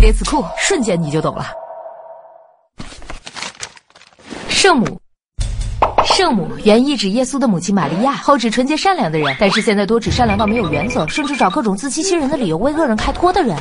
列词库，瞬间你就懂了。圣母。圣母原意指耶稣的母亲玛利亚，后指纯洁善良的人，但是现在多指善良到没有原则，甚至找各种自欺欺人的理由为恶人开脱的人。